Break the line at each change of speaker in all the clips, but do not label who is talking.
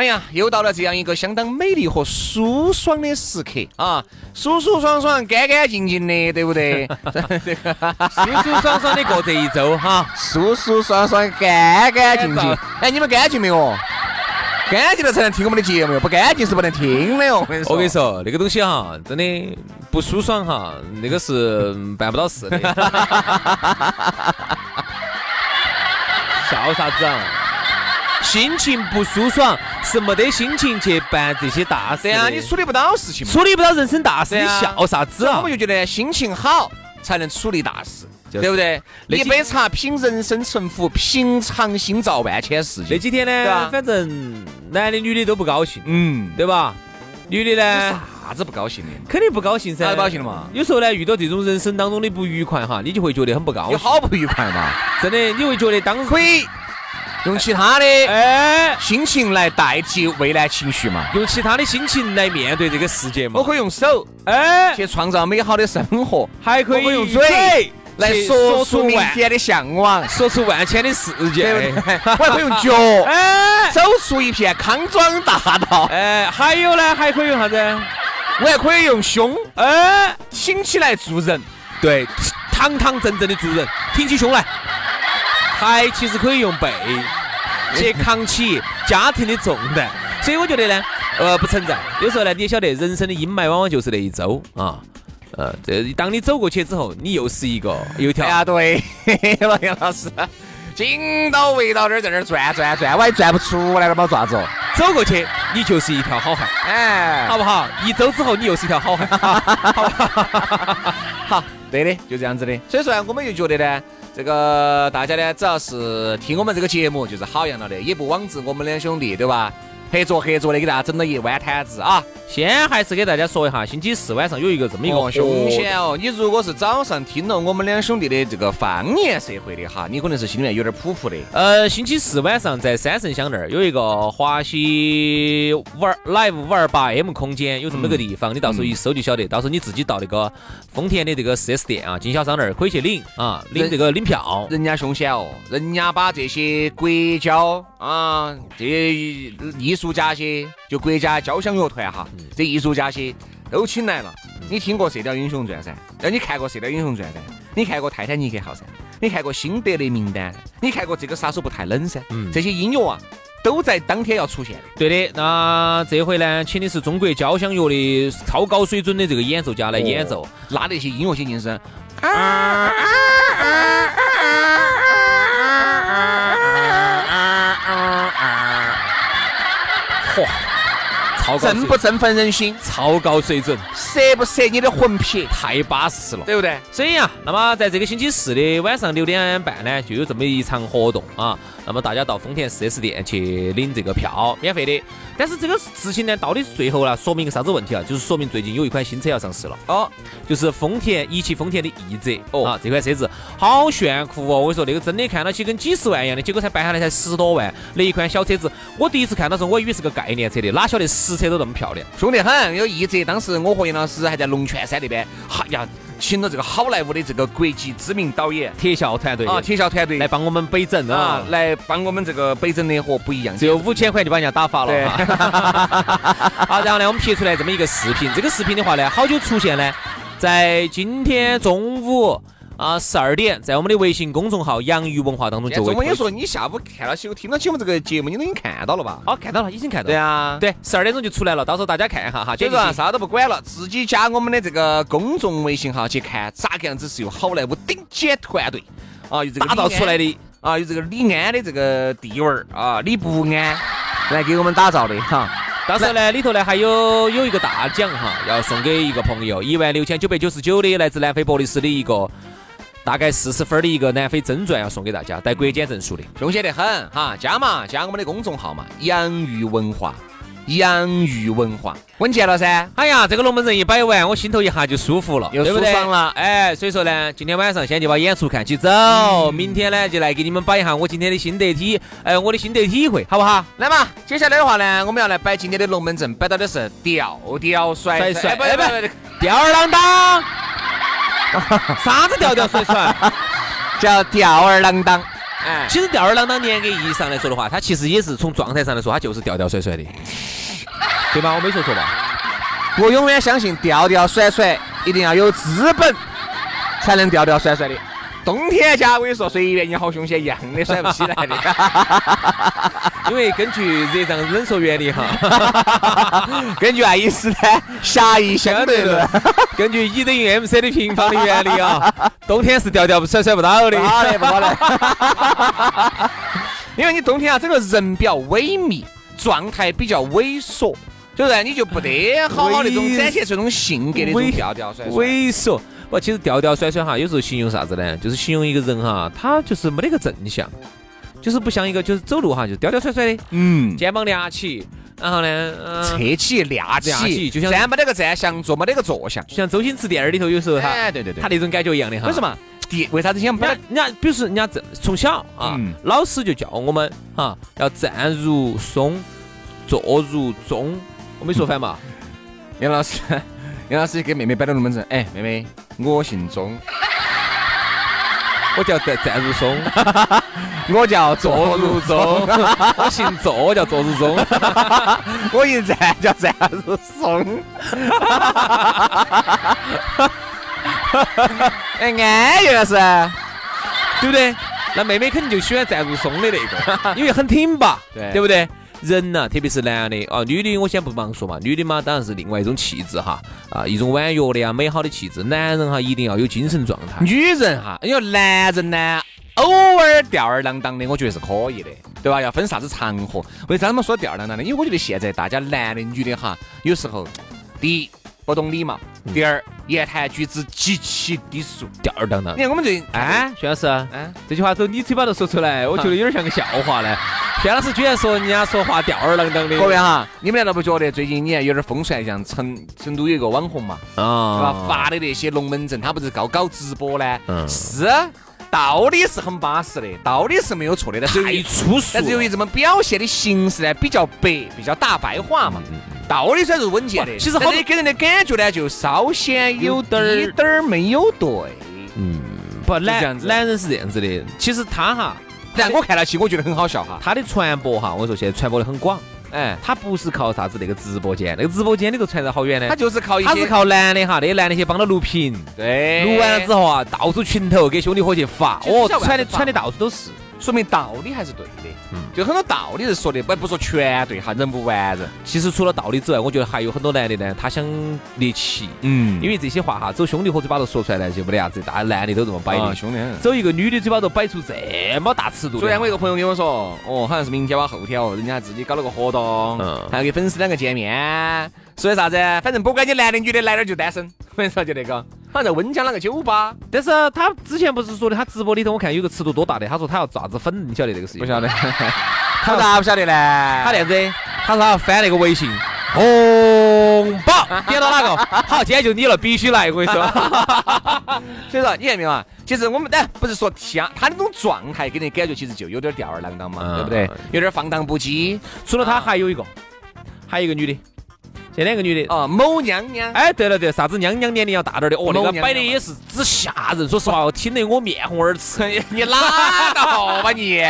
哎呀，又到了这样一个相当美丽和舒爽的时刻啊，舒舒爽爽、干干净净的，对不对？
舒舒爽爽的过这一周哈，
舒舒爽爽、干干净净。哎，你们干净没有？干净了才能听我们的节目哟，不干净是不能听的哦。我跟你说，
我跟你说，那个东西哈，真的不舒爽哈，那个是办不到事的。笑啥子啊？心情不舒爽是没得心情去办这些大事。
对啊，你处理不到事情嘛，
处理不到人生大事，你笑啥子啊？
我们就觉得心情好才能处理大事，对不对？一杯茶品人生沉浮，平常心照万千事。
那几天呢？反正男的女的都不高兴，嗯，对吧？女的呢？
啥子不高兴的？
肯定不高兴噻。
不高兴了嘛？
有时候呢，遇到这种人生当中的不愉快哈，你就会觉得很不高兴。
有好不愉快嘛？
真的，你会觉得当
可以。用其他的哎心情来代替未来情绪嘛？
用其他的心情来面对这个世界嘛？
我可以用手哎去创造美好的生活，
还可以
用嘴来说出明天的向往，
说出万千的世界。
我还可以用脚哎走出一片康庄大道。
哎，还有呢，还可以用啥子？
我还可以用胸哎挺起来做人，
对，堂堂正正的做人，挺起胸来。还其实可以用背去扛起家庭的重担，所以我觉得呢，呃，不存在。有时候呢，你也晓得，人生的阴霾往往就是那一周啊，呃，这当你走过去之后，你又是一个又条。
呀，对，王杨老师，紧到围到这儿在那儿转转转，我还转不出来了嘛，爪子。
走过去，你就是一条好汉，哎，好不好？一周之后，你又是一条好汉，好
好，对的，就这样子的。所以说，我们又觉得呢。这个大家呢，只要是听我们这个节目，就是好样了的，也不枉自我们两兄弟，对吧？合作合作的，给大家整了一碗摊子啊！
先还是给大家说一下，星期四晚上有一个这么一个
凶险哦！你如果是早上听了我们两兄弟的这个方言社会的哈，你可能是心里面有点普普的。
呃，星期四晚上在三圣乡那儿有一个华西五二 live 五二八 M 空间，有这么个地方，你到时候一搜就晓得。到时候你自己到那个丰田的这个 4S 店啊，经销商那儿可以去领啊，领这个领票。
人家凶险哦，人家把这些国交啊，这些艺术家些，就国家交响乐团哈，这艺术家些都请来了。你听过《射雕英雄传》噻？那你看过《射雕英雄传》噻？你看过《泰坦尼克号》噻？你看过《辛德勒名单》？你看过这个杀手不太冷噻？这些音乐啊，都在当天要出现的。
对的，那这回呢，请的是中国交响乐的超高水准的这个演奏家来演奏，
那那些音乐先振不振奋人心？
超高水准，
摄不摄你的魂魄？
太巴适了，
对不对？
所以啊，那么在这个星期四的晚上六点半呢，就有这么一场活动啊。那么大家到丰田 4S 店去领这个票，免费的。但是这个事情呢，到底最后呢，说明个啥子问题啊？就是说明最近有一款新车要上市了哦，就是丰田一汽丰田的奕泽哦啊，这款车子好炫酷哦！我跟你说，那个真的看到起跟几十万一样的，结果才办下来才十多万，那一款小车子，我第一次看到时候，我以为是个概念车的，哪晓得实车都那么漂亮，
凶得很。有一折，当时我和杨老师还在龙泉山那边，哈呀。请了这个好莱坞的这个国际知名导演
特效团队
啊，特效团队
来帮我们北整啊，
来帮我们这个北整的和不一样，
只有五千块就把人家打发了。好，然后呢，我们拍出来这么一个视频，这个视频的话呢，好久出现呢？在今天中午。啊，十二点在我们的微信公众号“洋芋文化”当中就会推
我跟你说，你下午看了起，我听到起我们这个节目，你都已经看到了吧？
哦，看到了，已经看到了。
对啊，
对，十二点钟就出来了，到时候大家看一下哈。
就是啊，啥都不管了，自己加我们的这个公众微信号去看，咋个样子是由好莱坞顶尖团队啊，有这个
打造出来的
啊，有这个李安的这个地位儿啊，李不安来给我们打造的哈。
到时候呢，里头呢还有有一个大奖哈，要送给一个朋友，一万六千九百九十九的来自南非博利斯的一个。大概四十分的一个南非真传要送给大家，带国检证书的，
凶险得很哈！加嘛，加我们的公众号嘛，洋芋文化，洋芋文化，稳健了噻！
哎呀，这个龙门阵一摆完，我心头一下就舒服了，
又舒爽了。
哎，所以说呢，今天晚上先就把演出看起走，明天呢就来给你们摆一下我今天的心得体，哎，我的心得体会，好不好？
来嘛，接下来的话呢，我们要来摆今天的龙门阵，摆到的是吊吊甩甩，
不不不，吊儿郎当。啥子吊吊甩甩，
叫吊儿郎当。
哎，其实吊儿郎当严格意义上来说的话，它其实也是从状态上来说，它就是吊吊甩甩的，对吧？我没说错吧？
我永远相信吊吊甩甩一定要有资本才能吊吊甩甩的。冬天家我跟你说，随便你好凶险一样的甩不起来的。
因为根据热胀冷缩原理哈，
根据爱因斯坦狭义相对论，
根据 E 等于 mc 的平方的原理啊，冬天是吊吊甩甩不到的。
不可能。因为你冬天啊，整个人比较萎靡，状态比较萎缩，就是你就不得好好那种展现出那种性格的那种吊吊甩甩。
萎缩。不，其实吊吊甩甩哈，有时候形容啥子呢？就是形容一个人哈，他就是没得个正向，就是不像一个就是走路哈，就吊吊甩甩的，嗯，肩膀俩起，然后呢，
侧起俩起，
就像
站没得个站相，坐没得个坐相，
就像周星驰电影里头有时候他，
哎，对对对，
他那种感觉一样的哈。
为什么？第为啥子想把
人家，比如说人家这从小啊，老师就教我们哈，要站如松，坐如钟，我没说反嘛？
杨老师。杨老师给妹妹摆了龙门阵，哎，妹妹，我姓钟，
我叫站站如松，
我叫坐如钟，
我姓坐，我叫坐如钟，
我姓站叫站 如松，哎，安逸了是，
对不对？那妹妹肯定就喜欢站如松的那个，因为很挺拔，对，对不对？人呐，特别是男的啊，女的我先不忙说嘛，女的嘛当然是另外一种气质哈，啊，一种婉约的呀，美好的气质。男人哈一定要有精神状态。
女人哈，因为男人呢，偶尔吊儿郎当的，我觉得是可以的，对吧？要分啥子场合。为啥他们说吊儿郎当的？因为我觉得现在大家男的女的哈，有时候，第一。不懂礼貌。第二，言谈举止极其低俗，
吊儿郎当。
你看我们这，
哎，徐老师，哎，这句话从你嘴巴头说出来，我觉得有点像个笑话呢。薛老师居然说人家说话吊儿郎当的。
各位哈，你们难道不觉得最近你看有点风传，像成成都有一个网红嘛，啊，对吧？发的那些龙门阵，他不是搞搞直播呢？嗯，是。道理是很巴适的，道理是没有错的，但是
太粗俗。
但是由于这么表现的形式呢，比较白，比较大白话嘛。道理虽然是稳健的，
其实好
给人的感觉呢，就稍显有点儿点儿没有对。
嗯，不，男男人是这样子的。其实他哈，
但我看到起，我觉得很好笑哈。
他的传播哈，我说现在传播的很广。哎，他不是靠啥子那个直播间，那个直播间里头传得好远呢。
他就是靠一些，
他是靠男的哈，那些男的去帮他录屏，
对，
录完了之后啊，到处群头给兄弟伙去发，哦，传的传的到处都是。
说明道理还是对的，嗯，就很多道理是说的，不不说全对哈，人不完人。
其实除了道理之外，我觉得还有很多男的呢，他想猎奇，嗯，因为这些话哈，走兄弟伙嘴巴头说出来呢，就没得啥子，大家男的都这么摆的，
兄弟，
走一个女的嘴巴头摆出这么大尺度。
昨天我一个朋友跟我说，哦，好像是明天吧，后天哦，人家自己搞了个活动，嗯，还要给粉丝两个见面，说的啥子？反正不管你男的女的，来点就单身。我跟你说就那个。好像在温江那个酒吧，
但是他之前不是说的，他直播里头我看有个尺度多大的，他说他要咋子粉，你晓得这个事情？
不晓得，他咋不晓得呢？
他这样子，他说他要翻那个微信，红包 点到哪个？好，今天就你了，必须来！我跟你说，
所以说你看没有啊？其实我们但不是说天，他那种状态给人感觉其实就有点吊儿郎当嘛，对不对？有点放荡不羁。
除了他还有一个，还有一个女的。这两个女的
啊，某娘娘，
哎，对了对，啥子娘娘年龄要大点的，哦，那个摆的也是之吓人。说实话，我听得我面红耳赤。
你拉倒吧你！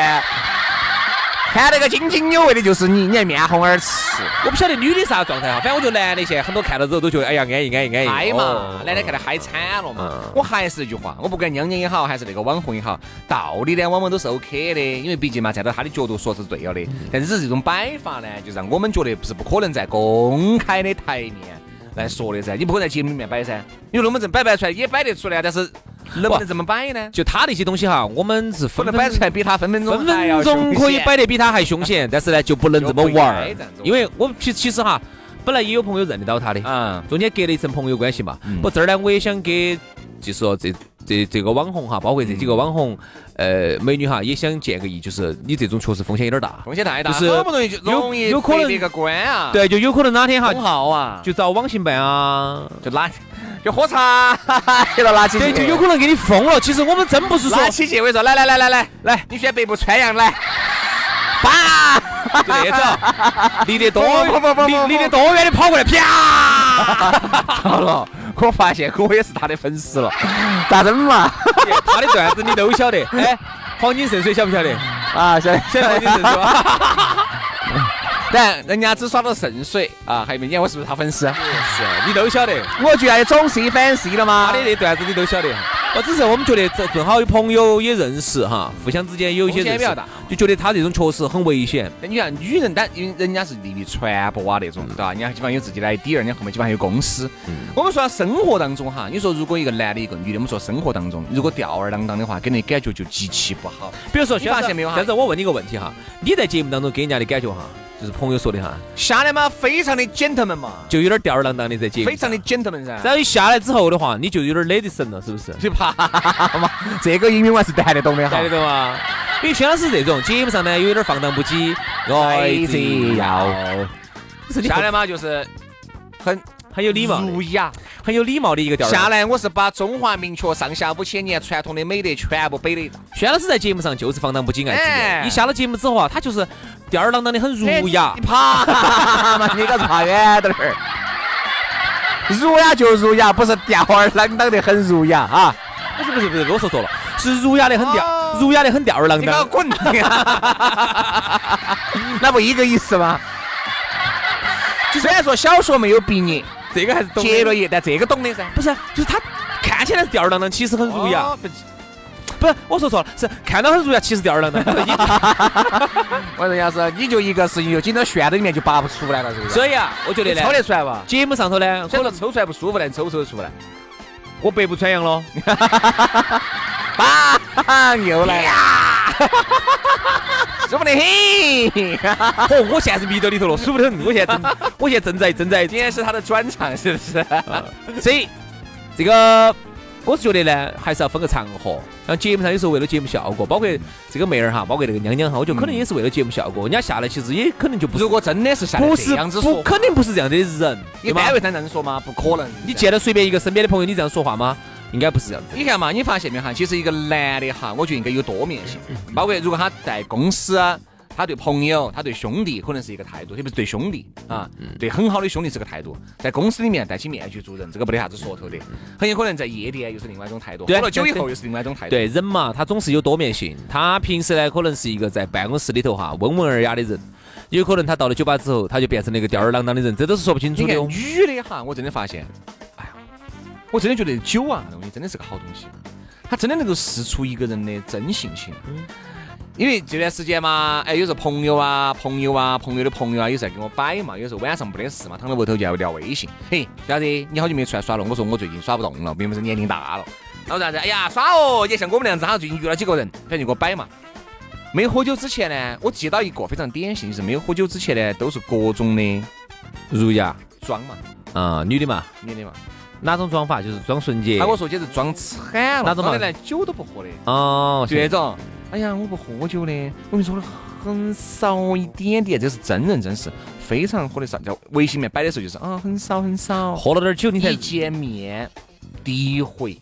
看那个津津有味的就是你，你还面红耳赤。
我不晓得女的啥状态哈，反正我觉得男的现在很多看到之后都觉得，哎呀，安逸安逸安逸。
嗨嘛
哦，
男的看得嗨惨了嘛
嗯。
我还是那句话，我不管娘娘也好，还是那个网红也好，道理呢往往都是 OK 的，因为毕竟嘛，站到他的角度说是对了的。但是这种摆法呢，就让我们觉得不是不可能在公开的台面来说的噻，你不可能在节目里面摆噻，你说龙门阵摆不摆出来也摆得出来，但是能不能这么摆呢？
就他那些东西哈，我们是分
不能摆出来比他分分钟
分分钟可以摆得比他还凶险，但是呢就不能这么玩儿因为我其其实哈，本来也有朋友认得到他的，
嗯。
中间隔了一层朋友关系嘛。
嗯
不，这儿呢我也想给，就是说这这这个网红哈，包括这几个网红，呃，美女哈，也想建个议，就是你这种确实风险有点大。
风险太大，
就是
好不容易就容易
有可能
这个关啊，，
对，就有可能哪天哈
封号啊，
就找网信办啊，
就拿就喝茶，给他拿起
对，就有可能给你封了。其实我们真不是说
拿起结尾说来来来来来
来
你选北部川阳来，爸，
就那种，离得多
不不不不不
离离得多远的跑过来，啪！
好了，我发现我也是他的粉丝了，咋整嘛？
他的段子你都晓得，哎，黄金圣水晓不晓得？
啊，晓得
晓得黄金圣水吧？
但人家只耍到圣水啊，还没见我是不是他粉丝？
是，你都晓得。
我居然也总 C 粉 C 了吗
他的？那段子你都晓得。我只是我们觉得这正好有朋友也认识哈，互相之间有一些认识
风险比较大，
就觉得他这种确实很危险。
那你看女人，但因为人家是利于传播啊那种，对吧？人家基本上有自己的 idea，人家后面基本上有公司。我们说生活当中哈，你说如果一个男的一个女的，我们说生活当中如果吊儿郎当的话，给人感觉就极其不好。
比如说，
你发现没有哈
但是我问你个问题哈，你在节目当中给人家的感觉哈，就是朋友说的哈，
下来嘛，非常的 gentleman 嘛，
就有点吊儿郎当的在节目，
非常的 gentleman 噻。
然后一下来之后的话，你就有点累得神了，是不是？
你怕嘛？这个英语我还是带得懂的哈
看得。懂吗？因为薛老师这种节目上呢，有点放荡不羁，爱这要，
下来嘛，就是很
很有礼貌，
儒雅。
很有礼貌的一个调儿。
下来我是把中华民族上下五千年传统的美德全部背了一道。
薛老师在节目上就是放荡不羁，爱自
哎
由。一下了节目之后啊，他就是吊儿郎当的，很儒雅
你。爬嘛？你个爬远点儿。儒雅就儒雅，不是吊儿郎当的很儒雅啊！
不是不是不是，我说错了，是儒雅的很吊，
哦
儒雅的很吊儿郎
你给我
当。
滚！那不一个意思吗？虽然说小学没有毕业，
这个还是懂的。
结了业，但这个懂的噻。
不是，就是他看起来是吊儿郎当，其实很儒雅。
哦不
不是，我说错了，是看到很儒雅，其实吊儿郎当。
我说要是你就一个事情就紧到旋到里面就拔不出来了，是不是？
所以啊，我觉得呢
抽，得出来吧？
节目上头呢，可能
抽出来不舒服，但抽不抽得出来？
我百步穿杨咯。
啊，又来了，舒服的很。
哦，我现在是迷到里头了，舒服得很。我现在正，我现在正在正在
今天是他的专场，是不是？
所以这个我是觉得呢，还是要分个场合。像节目上有时候为了节目效果，包括这个妹儿哈，包括那个娘娘哈，我觉得可能也是为了节目效果。人家下来其实也可能就不是
如果真的是像
不是
这样子说
不，肯定不是这样的人，
你单？位上这样说吗？不可能。
你见到随便一个身边的朋友，你这样说话吗？应该不是这样子。
你看嘛，你发现没有哈？其实一个男的哈，我觉得应该有多面性，包括如果他在公司啊。他对朋友，他对兄弟可能是一个态度，特别是对兄弟啊，对很好的兄弟是个态度。在公司里面戴起面具做人，这个没得啥子说头的。很有可能在夜店又是另外一种态度，喝了酒以后又是另外一种态度。
对人嘛，他总是有多面性。他平时呢，可能是一个在办公室里头哈温文尔雅的人，有可能他到了酒吧之后，他就变成了一个吊儿郎当的人，这都是说不清楚的哦。
女的哈，我真的发现，我真的觉得酒啊，东西真的是个好东西，它真的能够试出一个人的真性情。因为这段时间嘛，哎，有时候朋友啊、朋友啊、朋友的朋友啊，有时候给我摆嘛，有时候晚上没得事嘛，躺在屋头就要聊微信。嘿，小子，你好久没出来耍了？我说我最近耍不动了，并不是年龄大了。然后啥子？哎呀，耍哦，也像我们那样子，好像最近遇了几个人，反正就给我摆嘛。没喝酒之前呢，我记到一个非常典型，就是没有喝酒之前呢，都是各种的
儒雅
装嘛，
啊、女的嘛，
女的嘛。
哪种装法？就是装纯洁
他。跟我说简直装惨了，
哪种嘛
连酒都不喝的，
哦，
就那种。哎呀，我不喝酒的，我跟你说的很少一点点，这是真人真事，非常喝的少。在微信里面摆的时候就是啊，很少很少。
喝了点酒，你才
一见面第一回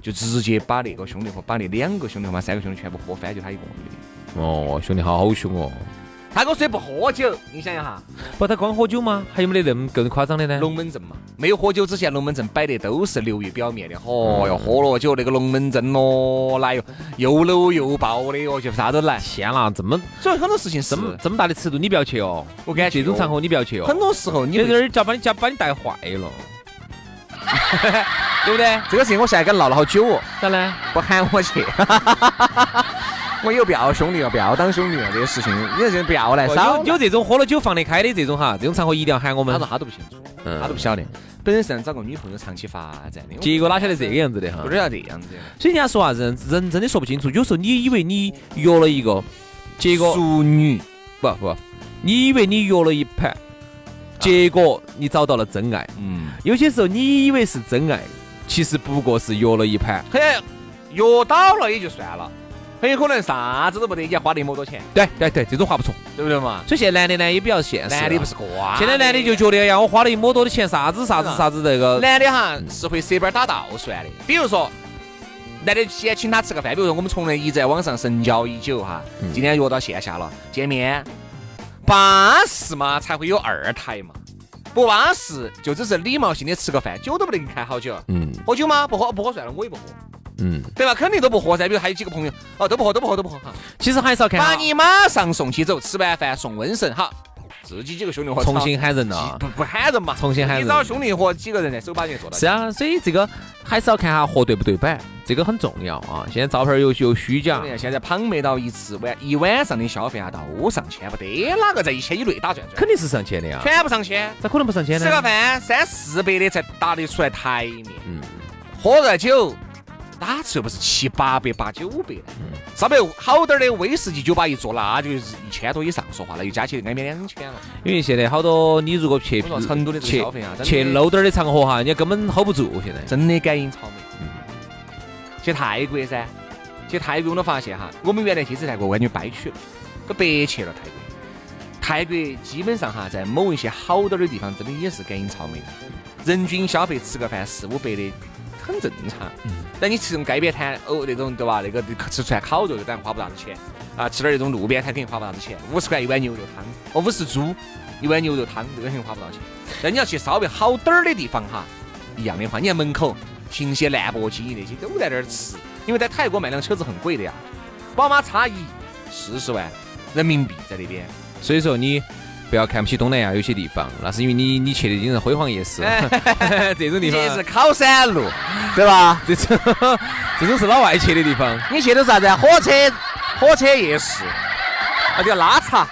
就直接把那个兄弟伙，把那两个兄弟伙嘛，三个兄弟全部喝翻，就他一个的。
哦，兄弟好好凶哦。
他跟我说不喝酒，你想一下，
不，他光喝酒吗？还有没得那么更夸张的呢？
龙门阵嘛，没有喝酒之前，龙门阵摆的都是流于表面的。哦哟，喝了酒那个龙门阵咯，来哟，又搂又抱的哟，就啥都来。
天啦，这么
所以很多事情是
这么这么大的尺度，你不要去哦。
我感觉
这种场合你不要去哦。
很多时候你会
有点儿叫把你叫把你带坏了，对不对？
这个事情我现在跟闹了好久哦，
咋呢？
不喊我去。我以后不要兄弟了，不要当兄弟了，这些事情你这不要来少
有有这种喝了酒放得开的这种哈，这种场合一定要喊我们
他说。他都不清楚，
嗯
他都不晓得。本身想找个女朋友长期发展的，
结果哪晓得这个样子的哈
不？知道这样子。
所以人家说啊，人人真的说不清楚。有时候你以为你约了一个，结果
淑女，
不不，你以为你约了一盘，结果你找到了真爱。
嗯，
有些时候你以为是真爱，其实不过是约了一盘。
嘿，约到了也就算了，很有可能啥子都不得，你要花那么多钱，
对对对，这种话不错。
对不对嘛？
所以现在男的呢也比较现实啊。
男的不是瓜，
现在男的就觉得呀，我花了一么多的钱，啥子啥子啥子这个，
男的哈是会舍本打道算的，比如说。男的先请他吃个饭，比如说我们从来一直在网上神交已久哈，今天约到线下了见面，巴适嘛才会有二胎嘛，不巴适就只是礼貌性的吃个饭，酒都不能开好久。
嗯
喝酒吗？不喝不喝算了，我也不喝，
嗯，
对吧？肯定都不喝噻。比如还有几个朋友，哦都不喝都不喝都不喝哈，
其实还是要看
把你马上送起走，吃完饭送瘟神哈，自己几个兄弟伙
重新喊人了。
不不喊人嘛，
重新喊人
你找兄弟伙几个人在手把人做到。
是啊，所以这个还是要看下货对不对版，这个很重要啊。现在照片有有虚假，
现在旁没到一次晚一晚上的消费啊，都上千，不得哪个在一千以内打转转，
肯定是上千的呀，
全部上千。
咋可能不上千呢？
吃个饭三四百的才打得出来台面，
嗯，
喝个酒哪次又不是七八百、八九百的？
嗯
稍微好点儿的威士忌酒吧一坐，那就是一千多以上，说话了又加起来挨边两千了。
因为现在好多你如果去
成都的消费啊
去 low 点儿的场合哈，人家根本 hold 不住。现在
真的感应草莓。去泰国噻，去泰国我都发现哈，我们原来去次泰国完全掰曲了，都白去了泰国。泰国基本上哈，在某一些好点儿的地方，真的也是感应草莓的，人均消费吃个饭四五百的很正常。但你吃那种街边摊哦那种对吧？那个吃串烤肉就当然花不啥子钱啊，吃点那种路边摊肯定花不啥子钱，五十块一碗牛肉汤，哦五十铢一碗牛肉汤，这个肯定花不到钱。但你要去稍微好点儿的地方哈，一样的话，你看门口停些兰博基尼那些都在那儿吃，因为在泰国买辆车子很贵的呀，宝马叉一四十万人民币在那边。
所以说你不要看不起东南亚有些地方，那是因为你你去的已经是辉煌夜市，这种地
方是
方，
考山路，对吧？
这 种这种是老外去的地方。
你去的是啥子啊？火车火车夜市，那叫拉茶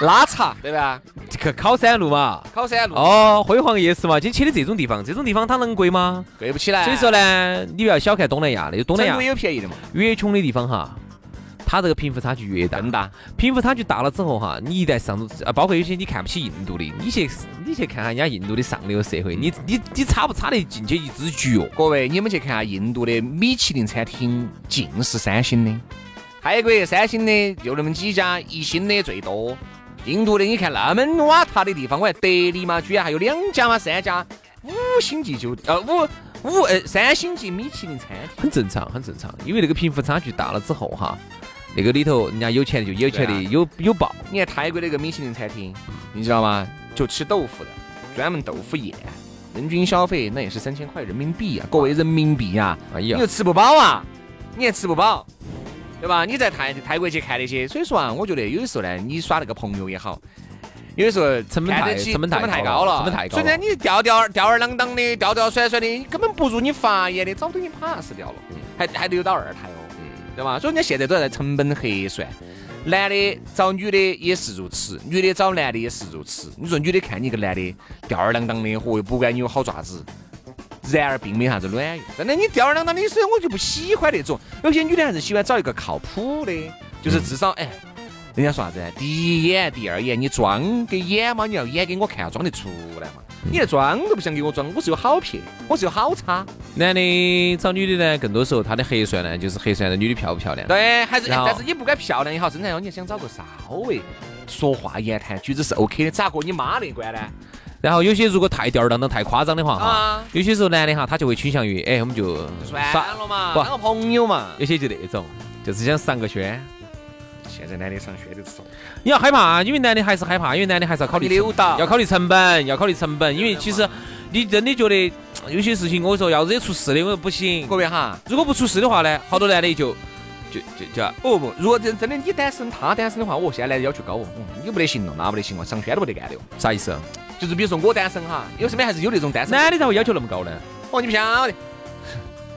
拉茶，对吧？
这个考山路嘛，
考山路
哦，辉煌夜市嘛，今去的这种地方，这种地方它能贵吗？
贵不起来。
所以说呢，你不要小看东南亚的，东南亚
也有便宜的嘛，
越穷的地方哈，它这个贫富差距越大。
更大。
贫富差距大了之后哈，你一旦上入啊，包括有些你看不起印度的，你去你去看下人家印度的上流社会，你你你差不差得进去一只脚？
各位，你们去看下印度的米其林餐厅，尽是三星的。泰国三星的就那么几家，一星的最多。印度的你看那么瓦塔的地方，我还德里嘛，居然还有两家嘛，三家五星级酒店，呃五五呃三星级米其林餐厅。
很正常，很正常，因为那个贫富差距大了之后哈，那个里头人家有钱就有钱的有有报，
你看泰国那个米其林餐厅，你知道吗？就吃豆腐的，专门豆腐宴，人均消费那也是三千块人民币啊！各位人民币呀、
哎呀。
你又，吃不饱啊，你还吃不饱，对吧？你在泰泰国去看那些，所以说啊，我觉得有的时候呢，你耍那个朋友也好，有的时候
成本太
看得起
成本太
太
高了，成本太高了。
所以呢，你吊吊吊儿郎当的，吊吊甩甩的，你根本不如你发言的，早都已经 pass 掉了，还还留到二胎哦，对吧？所以人家现在都在成本核算。男的找女的也是如此，女的找男的也是如此。你说女的看你一个男的吊儿郎当的，嚯，又不管你有好爪子，然而并没啥子卵用。真的，你吊儿郎当的，所以我就不喜欢那种。有些女的还是喜欢找一个靠谱的，就是至少哎，人家说啥子？第一眼、第二眼你装给演嘛，你要演给我看，装得出来嘛。你连装都不想给我装，我是有好撇，我是有好差。
男的找女的呢，更多时候他的核算呢，就是核算的女的漂不漂亮。
对，还是但是你不管漂亮也好，身材也好，你想找个稍微说话言谈举止是 OK 的，咋过你妈那关呢？
然后有些如果太吊儿郎当、太夸张的话哈
啊，
有些时候男的哈，他就会倾向于，哎，我们就
算了嘛，当个朋友嘛。
有些就那种，就是想上个轩，
现在男的上学的少，
你要害怕，因为男的还是害怕，因为男的还是要考虑成
溜达
要考虑成本，要考虑成本。因为其实你真的觉得有些事情，我说要惹出事的，我说不行。
各位哈，
如果不出事的话呢，好多男的就就就就
哦不，如果真真的你单身，他单身的话，我现在男的要求高哦，嗯你不得行了，那不得行了，上圈都不得干的哦。
啥意思？
就是比如说我单身哈，因为身边还是有那种单身。
男的咋会要求那么高呢？
哦，你不晓得，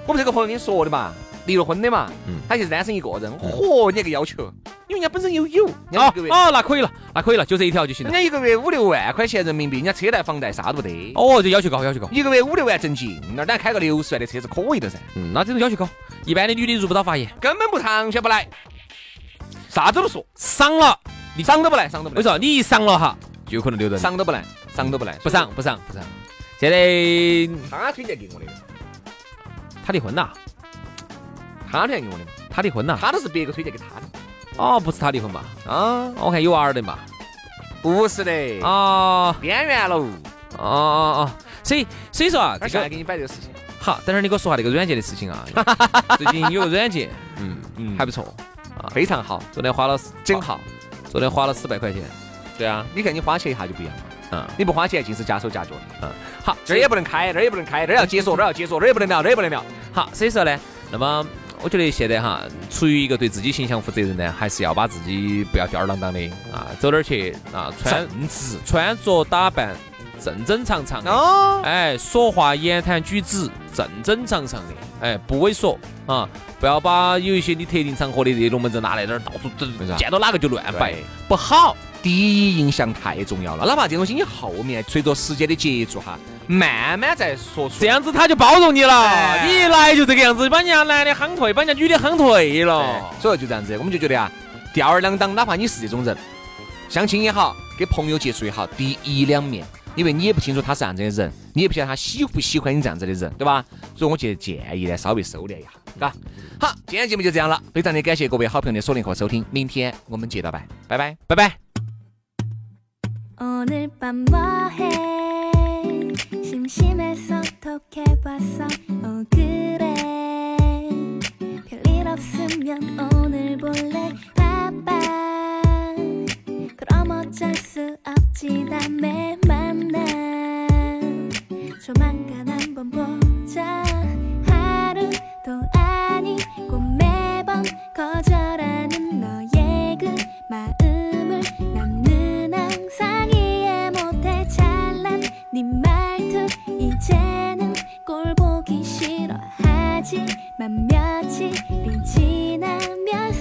我们这个朋友跟你说的嘛，离了婚的嘛，
嗯。
他就是单身一个人，嚯，你那个要求，因为人家本身有有，
哦哦，那可以了，那可以了，就这一条就行了。
人家一个月五六万块钱人民币，人家车贷房贷啥都不得，
哦，这要求高，要求高。
一个月五六万挣进，那咱开个六十万的车子可以的噻，
嗯，那这种要求高，一般的女的入不到法眼，
根本不长线不来，啥子都说，
伤了。
你伤都不来，伤都不来，
我说你一伤了哈，就有可能留人。
伤都不来，伤都不来，
不伤，不伤，不伤。现在
他推荐给我的，
他离婚了，
他推荐给我的嘛，
他离婚了。
他都是别个推荐给他的
哦，不是他离婚吧？
啊，
我看有娃儿的嘛。
不是的，
哦
边缘喽，
哦哦哦，所以所以说啊，这个
来给你摆这个事情，
好，等会儿你给我说下这个软件的事情啊。最近有个软件，嗯嗯，还不错啊，
非常好，
昨天花了
真，好。
昨天花了四百块钱。对啊，
你看你花钱一下就不一样了，
嗯，
你不花钱尽是夹手夹脚的。
嗯，好，
这儿也不能开，那儿也不能开，这儿要解锁，这儿要解锁，这儿也不能聊，这儿也不能聊。
好，所以说呢，那么我觉得现在哈，出于一个对自己形象负责任呢，还是要把自己不要吊儿郎当的啊，走哪儿去啊，穿
正直
穿着打扮正正常常的，
哦，
哎，说话言谈举止正正常常的，哎，不猥琐啊，不要把有一些你特定场合的这些龙门阵拿来这儿到处
啥
见到哪个就乱摆，不好。
第一印象太重要了，哪怕这东西你后面随着时间的接触哈，慢慢再说出
这样子他就包容你了，
哎
你一来就这个样子，把人家男的夯退，把人家女的夯退了。
所以就这样子，我们就觉得啊，吊儿郎当，哪怕你是这种人，相亲也好，跟朋友接触也好，第一两面，因为你也不清楚他是这样子的人，你也不晓得他喜不喜欢你这样子的人，对吧？所以我觉得建议呢，稍微收敛一下，嘎。好，今天节目就这样了，非常的感谢各位好朋友的锁定和收听，明天我们接着拜，拜拜。
拜拜。
심심해서 톡해봤어 어 그래. 별일 없으면 오늘 볼래? 바빠. 그럼 어쩔 수 없지 다음에 만나 조만간 한번 보자. 하루도 아니고 매번 거절하 하지만 며칠이 지나면